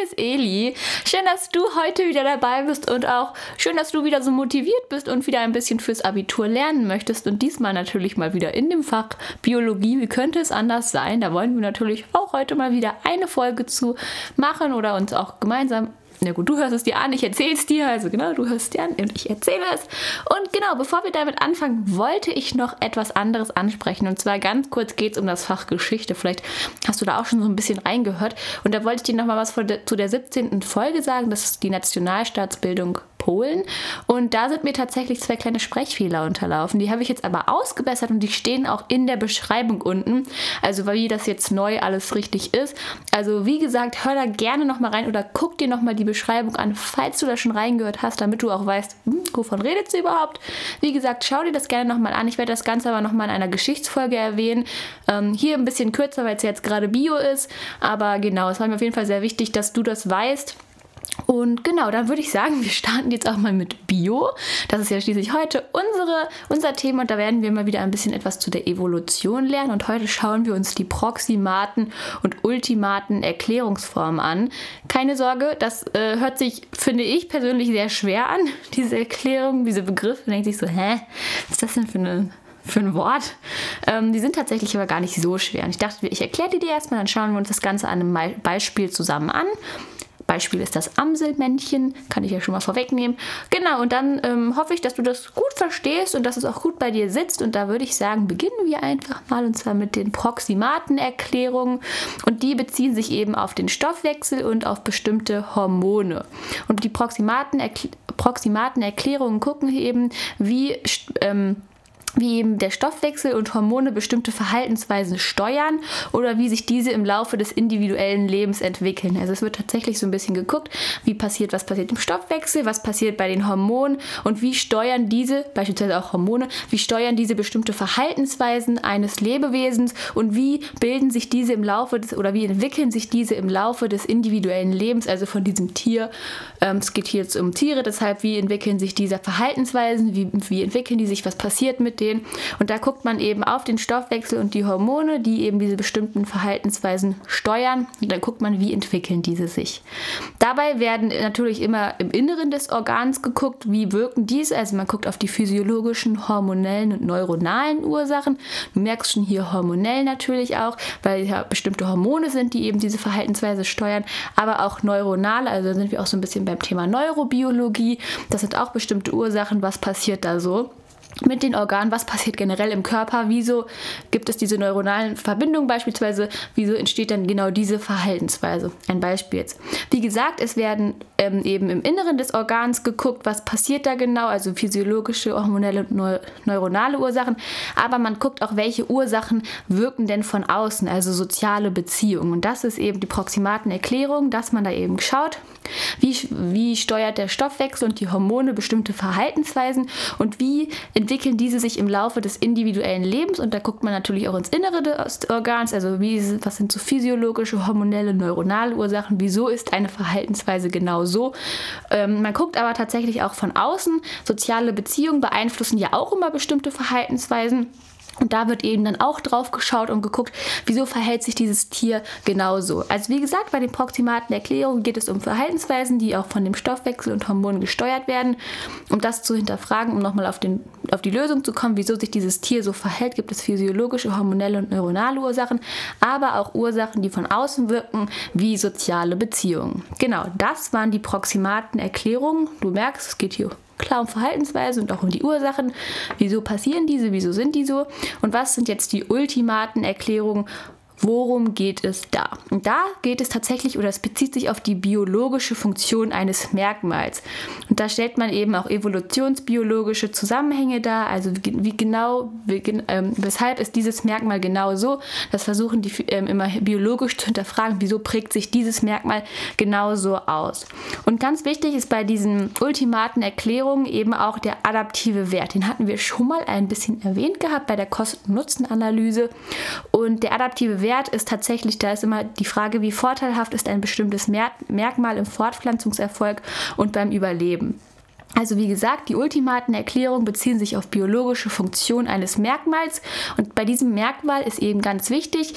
hier ist Eli. Schön, dass du heute wieder dabei bist und auch schön, dass du wieder so motiviert bist und wieder ein bisschen fürs Abitur lernen möchtest und diesmal natürlich mal wieder in dem Fach Biologie. Wie könnte es anders sein? Da wollen wir natürlich auch heute mal wieder eine Folge zu machen oder uns auch gemeinsam na gut, du hörst es dir an, ich erzähle es dir. Also genau, du hörst es dir an und ich erzähle es. Und genau, bevor wir damit anfangen, wollte ich noch etwas anderes ansprechen. Und zwar ganz kurz geht es um das Fach Geschichte. Vielleicht hast du da auch schon so ein bisschen reingehört. Und da wollte ich dir noch mal was zu der 17. Folge sagen. Das ist die Nationalstaatsbildung Polen. Und da sind mir tatsächlich zwei kleine Sprechfehler unterlaufen. Die habe ich jetzt aber ausgebessert und die stehen auch in der Beschreibung unten. Also wie das jetzt neu alles richtig ist. Also wie gesagt, hör da gerne nochmal rein oder guck dir nochmal die Beschreibung an, falls du da schon reingehört hast, damit du auch weißt, hm, wovon redet sie überhaupt. Wie gesagt, schau dir das gerne nochmal an. Ich werde das Ganze aber nochmal in einer Geschichtsfolge erwähnen. Ähm, hier ein bisschen kürzer, weil es jetzt gerade Bio ist. Aber genau, es war mir auf jeden Fall sehr wichtig, dass du das weißt. Und genau, dann würde ich sagen, wir starten jetzt auch mal mit Bio. Das ist ja schließlich heute unsere, unser Thema und da werden wir mal wieder ein bisschen etwas zu der Evolution lernen. Und heute schauen wir uns die Proximaten und Ultimaten Erklärungsformen an. Keine Sorge, das äh, hört sich, finde ich persönlich, sehr schwer an, diese Erklärung, diese Begriffe. Man denkt sich so, hä, was ist das denn für eine für ein Wort. Ähm, die sind tatsächlich aber gar nicht so schwer. Und ich dachte, ich erkläre die dir erstmal, dann schauen wir uns das Ganze an einem Beispiel zusammen an. Beispiel ist das Amselmännchen, kann ich ja schon mal vorwegnehmen. Genau, und dann ähm, hoffe ich, dass du das gut verstehst und dass es auch gut bei dir sitzt. Und da würde ich sagen, beginnen wir einfach mal und zwar mit den Proximatenerklärungen. Und die beziehen sich eben auf den Stoffwechsel und auf bestimmte Hormone. Und die Proximatenerklärungen gucken eben, wie ähm, wie eben der Stoffwechsel und Hormone bestimmte Verhaltensweisen steuern oder wie sich diese im Laufe des individuellen Lebens entwickeln. Also es wird tatsächlich so ein bisschen geguckt, wie passiert, was passiert im Stoffwechsel, was passiert bei den Hormonen und wie steuern diese, beispielsweise auch Hormone, wie steuern diese bestimmte Verhaltensweisen eines Lebewesens und wie bilden sich diese im Laufe des oder wie entwickeln sich diese im Laufe des individuellen Lebens, also von diesem Tier. Ähm, es geht hier jetzt um Tiere, deshalb wie entwickeln sich diese Verhaltensweisen, wie, wie entwickeln die sich, was passiert mit stehen. Und da guckt man eben auf den Stoffwechsel und die Hormone, die eben diese bestimmten Verhaltensweisen steuern. Und dann guckt man, wie entwickeln diese sich. Dabei werden natürlich immer im Inneren des Organs geguckt, wie wirken diese. Also man guckt auf die physiologischen, hormonellen und neuronalen Ursachen. Du merkst schon hier hormonell natürlich auch, weil ja bestimmte Hormone sind, die eben diese Verhaltensweise steuern, aber auch neuronale. Also sind wir auch so ein bisschen beim Thema Neurobiologie. Das sind auch bestimmte Ursachen. Was passiert da so? Mit den Organen, was passiert generell im Körper, wieso gibt es diese neuronalen Verbindungen beispielsweise, wieso entsteht dann genau diese Verhaltensweise. Ein Beispiel jetzt. Wie gesagt, es werden ähm, eben im Inneren des Organs geguckt, was passiert da genau, also physiologische, hormonelle neu neuronale Ursachen, aber man guckt auch, welche Ursachen wirken denn von außen, also soziale Beziehungen. Und das ist eben die Proximatenerklärung, dass man da eben schaut, wie, wie steuert der Stoffwechsel und die Hormone bestimmte Verhaltensweisen und wie entwickeln diese sich im Laufe des individuellen Lebens. Und da guckt man natürlich auch ins Innere des Organs, also wie, was sind so physiologische, hormonelle, neuronale Ursachen, wieso ist eine Verhaltensweise genau so. Ähm, man guckt aber tatsächlich auch von außen. Soziale Beziehungen beeinflussen ja auch immer bestimmte Verhaltensweisen. Und da wird eben dann auch drauf geschaut und geguckt, wieso verhält sich dieses Tier genauso. Also wie gesagt, bei den proximaten Erklärungen geht es um Verhaltensweisen, die auch von dem Stoffwechsel und Hormonen gesteuert werden. Um das zu hinterfragen, um nochmal auf, auf die Lösung zu kommen, wieso sich dieses Tier so verhält, gibt es physiologische, hormonelle und neuronale Ursachen, aber auch Ursachen, die von außen wirken, wie soziale Beziehungen. Genau, das waren die proximaten Erklärungen. Du merkst, es geht hier klar um Verhaltensweise und auch um die Ursachen. Wieso passieren diese? Wieso sind die so? Und was sind jetzt die ultimaten Erklärungen Worum geht es da? Und da geht es tatsächlich oder es bezieht sich auf die biologische Funktion eines Merkmals. Und da stellt man eben auch evolutionsbiologische Zusammenhänge dar, also wie, genau, wie, ähm, weshalb ist dieses Merkmal genau so. Das versuchen die ähm, immer biologisch zu hinterfragen, wieso prägt sich dieses Merkmal genau so aus. Und ganz wichtig ist bei diesen ultimaten Erklärungen eben auch der adaptive Wert. Den hatten wir schon mal ein bisschen erwähnt gehabt bei der Kosten-Nutzen-Analyse. Und der adaptive Wert Wert ist tatsächlich, da ist immer die Frage, wie vorteilhaft ist ein bestimmtes Merkmal im Fortpflanzungserfolg und beim Überleben. Also wie gesagt, die ultimaten Erklärungen beziehen sich auf biologische Funktion eines Merkmals und bei diesem Merkmal ist eben ganz wichtig,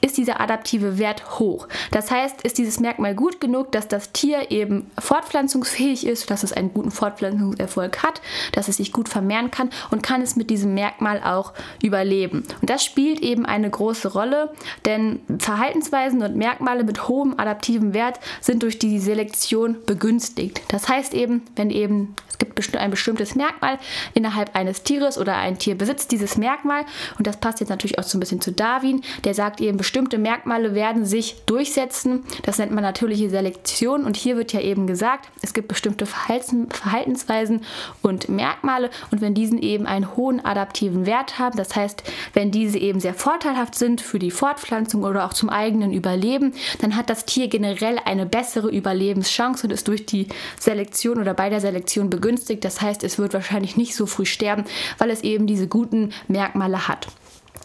ist dieser adaptive Wert hoch. Das heißt, ist dieses Merkmal gut genug, dass das Tier eben fortpflanzungsfähig ist, dass es einen guten Fortpflanzungserfolg hat, dass es sich gut vermehren kann und kann es mit diesem Merkmal auch überleben. Und das spielt eben eine große Rolle, denn Verhaltensweisen und Merkmale mit hohem adaptiven Wert sind durch die Selektion begünstigt. Das heißt eben, wenn eben es gibt ein bestimmtes Merkmal innerhalb eines Tieres oder ein Tier besitzt dieses Merkmal und das passt jetzt natürlich auch so ein bisschen zu Darwin, der sagt eben, bestimmte Merkmale werden sich durchsetzen. Das nennt man natürliche Selektion und hier wird ja eben gesagt, es gibt bestimmte Verhaltensweisen und Merkmale und wenn diesen eben einen hohen adaptiven Wert haben, das heißt, wenn diese eben sehr vorteilhaft sind für die Fortpflanzung oder auch zum eigenen Überleben, dann hat das Tier generell eine bessere Überlebenschance und ist durch die Selektion oder bei der Selektion begünstigt. Das heißt, es wird wahrscheinlich nicht so früh sterben, weil es eben diese guten Merkmale hat.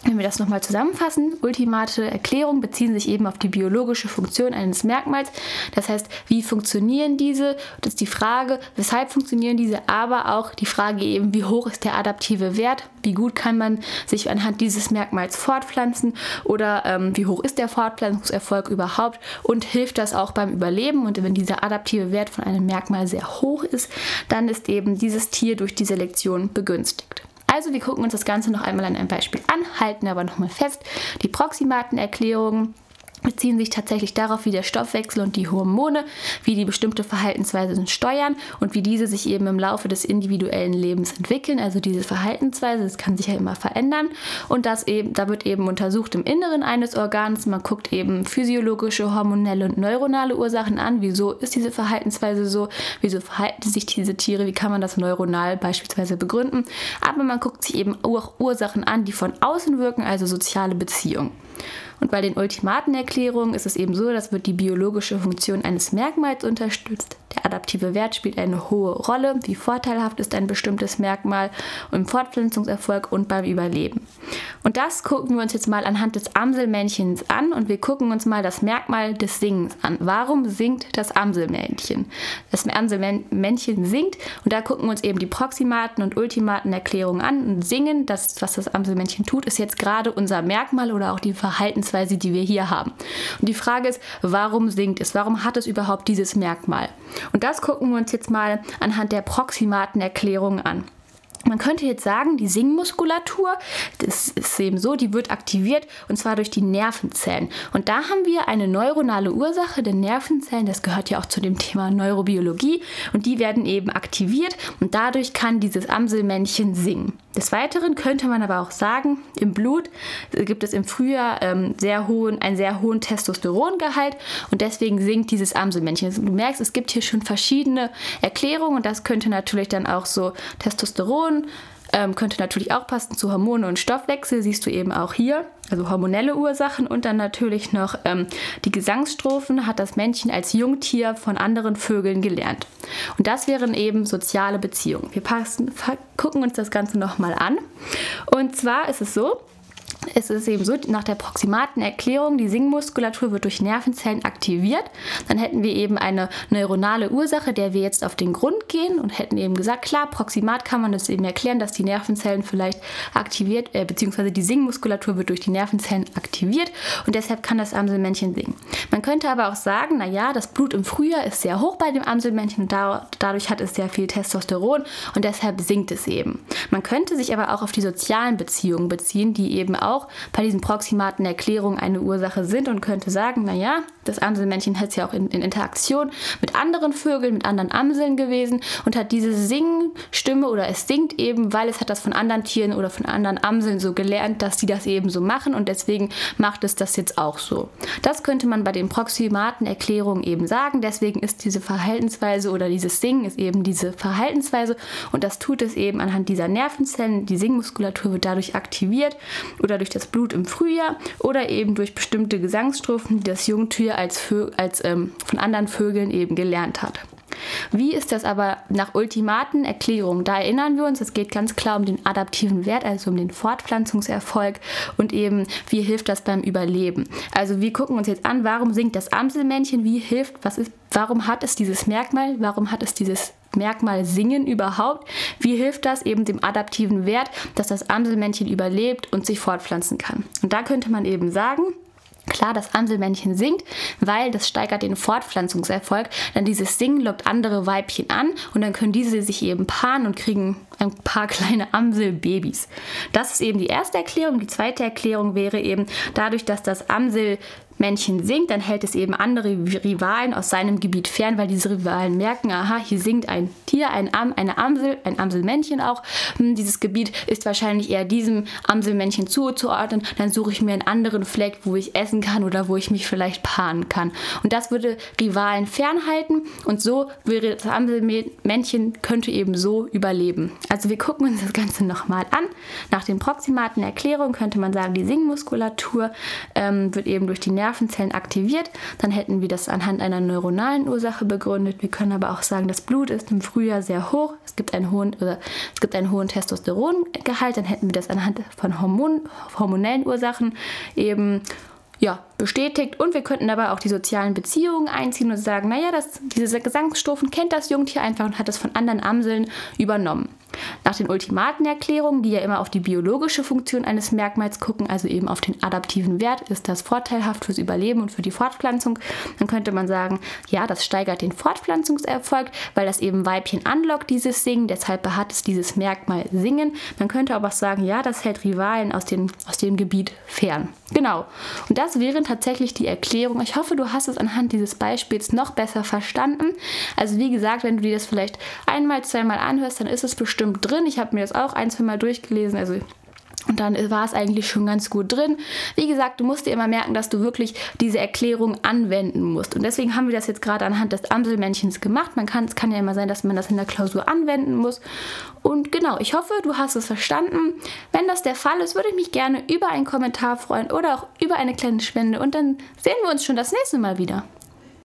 Wenn wir das nochmal zusammenfassen, ultimate Erklärungen beziehen sich eben auf die biologische Funktion eines Merkmals. Das heißt, wie funktionieren diese? Das ist die Frage, weshalb funktionieren diese, aber auch die Frage eben, wie hoch ist der adaptive Wert? Wie gut kann man sich anhand dieses Merkmals fortpflanzen? Oder ähm, wie hoch ist der Fortpflanzungserfolg überhaupt? Und hilft das auch beim Überleben? Und wenn dieser adaptive Wert von einem Merkmal sehr hoch ist, dann ist eben dieses Tier durch die Selektion begünstigt. Also wir gucken uns das Ganze noch einmal an einem Beispiel an, halten aber nochmal fest, die Proximatenerklärungen beziehen sich tatsächlich darauf, wie der Stoffwechsel und die Hormone, wie die bestimmte Verhaltensweisen steuern und wie diese sich eben im Laufe des individuellen Lebens entwickeln. Also diese Verhaltensweise, das kann sich ja immer verändern und das eben, da wird eben untersucht im Inneren eines Organs. Man guckt eben physiologische, hormonelle und neuronale Ursachen an. Wieso ist diese Verhaltensweise so? Wieso verhalten sich diese Tiere? Wie kann man das neuronal beispielsweise begründen? Aber man guckt sich eben auch Ursachen an, die von außen wirken, also soziale Beziehungen. Und bei den Ultimatenerklärungen ist es eben so, dass wird die biologische Funktion eines Merkmals unterstützt. Der adaptive Wert spielt eine hohe Rolle. Wie vorteilhaft ist ein bestimmtes Merkmal im Fortpflanzungserfolg und beim Überleben. Und das gucken wir uns jetzt mal anhand des Amselmännchens an und wir gucken uns mal das Merkmal des Singens an. Warum singt das Amselmännchen? Das Amselmännchen singt und da gucken wir uns eben die Proximaten und Ultimatenerklärungen an und singen. Das, was das Amselmännchen tut, ist jetzt gerade unser Merkmal oder auch die Verhaltensweise, die wir hier haben. Und die Frage ist, warum singt es? Warum hat es überhaupt dieses Merkmal? Und das gucken wir uns jetzt mal anhand der Proximatenerklärung an. Man könnte jetzt sagen, die Singmuskulatur, das ist eben so, die wird aktiviert und zwar durch die Nervenzellen. Und da haben wir eine neuronale Ursache, denn Nervenzellen, das gehört ja auch zu dem Thema Neurobiologie und die werden eben aktiviert und dadurch kann dieses Amselmännchen singen. Des Weiteren könnte man aber auch sagen, im Blut gibt es im Frühjahr ähm, sehr hohen, einen sehr hohen Testosterongehalt und deswegen singt dieses Amselmännchen. Du merkst, es gibt hier schon verschiedene Erklärungen und das könnte natürlich dann auch so Testosteron ähm, könnte natürlich auch passen zu Hormone und Stoffwechsel, siehst du eben auch hier. Also hormonelle Ursachen und dann natürlich noch ähm, die Gesangsstrophen hat das Männchen als Jungtier von anderen Vögeln gelernt. Und das wären eben soziale Beziehungen. Wir passen, gucken uns das Ganze nochmal an. Und zwar ist es so, es ist eben so, nach der proximaten Erklärung, die Singmuskulatur wird durch Nervenzellen aktiviert. Dann hätten wir eben eine neuronale Ursache, der wir jetzt auf den Grund gehen und hätten eben gesagt, klar, proximat kann man das eben erklären, dass die Nervenzellen vielleicht aktiviert, äh, beziehungsweise die Singmuskulatur wird durch die Nervenzellen aktiviert und deshalb kann das Amselmännchen singen. Man könnte aber auch sagen, naja, das Blut im Frühjahr ist sehr hoch bei dem Amselmännchen und da, dadurch hat es sehr viel Testosteron und deshalb singt es eben. Man könnte sich aber auch auf die sozialen Beziehungen beziehen, die eben auch auch bei diesen proximaten Erklärungen eine Ursache sind und könnte sagen, naja, das Amselmännchen hat ja auch in, in, Interaktion mit anderen Vögeln, mit anderen Amseln gewesen und hat diese Singstimme oder es singt eben, weil es hat das von anderen Tieren oder von anderen Amseln so gelernt, dass die das eben so machen und deswegen macht es das jetzt auch so. Das könnte man bei den proximaten Erklärungen eben sagen. Deswegen ist diese Verhaltensweise oder dieses Singen ist eben diese Verhaltensweise und das tut es eben anhand dieser Nervenzellen. Die Singmuskulatur wird dadurch aktiviert oder durch das Blut im Frühjahr oder eben durch bestimmte Gesangsstrophen, die das Jungtier als, als ähm, von anderen Vögeln eben gelernt hat. Wie ist das aber nach ultimaten Erklärungen? Da erinnern wir uns, es geht ganz klar um den adaptiven Wert, also um den Fortpflanzungserfolg und eben, wie hilft das beim Überleben. Also wir gucken uns jetzt an, warum singt das Amselmännchen, wie hilft, was ist, warum hat es dieses Merkmal, warum hat es dieses Merkmal Singen überhaupt? Wie hilft das eben dem adaptiven Wert, dass das Amselmännchen überlebt und sich fortpflanzen kann? Und da könnte man eben sagen, Klar, das Amselmännchen singt, weil das steigert den Fortpflanzungserfolg. Dann dieses Singen lockt andere Weibchen an und dann können diese sich eben paaren und kriegen ein paar kleine Amselbabys. Das ist eben die erste Erklärung. Die zweite Erklärung wäre eben dadurch, dass das Amsel Männchen singt, dann hält es eben andere Rivalen aus seinem Gebiet fern, weil diese Rivalen merken, aha, hier singt ein Tier, ein Am, eine Amsel, ein Amselmännchen auch. Hm, dieses Gebiet ist wahrscheinlich eher diesem Amselmännchen zuzuordnen. Dann suche ich mir einen anderen Fleck, wo ich essen kann oder wo ich mich vielleicht paaren kann. Und das würde Rivalen fernhalten und so wäre das Amselmännchen könnte eben so überleben. Also wir gucken uns das Ganze nochmal an. Nach den proximaten Erklärungen könnte man sagen, die Singmuskulatur ähm, wird eben durch die Nerven Nervenzellen aktiviert, dann hätten wir das anhand einer neuronalen Ursache begründet. Wir können aber auch sagen, das Blut ist im Frühjahr sehr hoch, es gibt einen hohen, oder es gibt einen hohen Testosterongehalt, dann hätten wir das anhand von Hormon, hormonellen Ursachen eben ja, bestätigt. Und wir könnten aber auch die sozialen Beziehungen einziehen und sagen, naja, das, diese Gesangsstufen kennt das Jungtier einfach und hat es von anderen Amseln übernommen. Nach den Ultimatenerklärungen, die ja immer auf die biologische Funktion eines Merkmals gucken, also eben auf den adaptiven Wert, ist das vorteilhaft fürs Überleben und für die Fortpflanzung, dann könnte man sagen, ja, das steigert den Fortpflanzungserfolg, weil das eben Weibchen anlockt, dieses Singen, deshalb hat es dieses Merkmal Singen. Man könnte aber auch sagen, ja, das hält Rivalen aus, den, aus dem Gebiet fern. Genau. Und das wären tatsächlich die Erklärung. Ich hoffe, du hast es anhand dieses Beispiels noch besser verstanden. Also wie gesagt, wenn du dir das vielleicht einmal, zweimal anhörst, dann ist es bestimmt drin. Ich habe mir das auch ein, zwei Mal durchgelesen. Also und dann war es eigentlich schon ganz gut drin. Wie gesagt, du musst dir immer merken, dass du wirklich diese Erklärung anwenden musst. Und deswegen haben wir das jetzt gerade anhand des Amselmännchens gemacht. Man kann, es kann ja immer sein, dass man das in der Klausur anwenden muss. Und genau, ich hoffe, du hast es verstanden. Wenn das der Fall ist, würde ich mich gerne über einen Kommentar freuen oder auch über eine kleine Spende. Und dann sehen wir uns schon das nächste Mal wieder.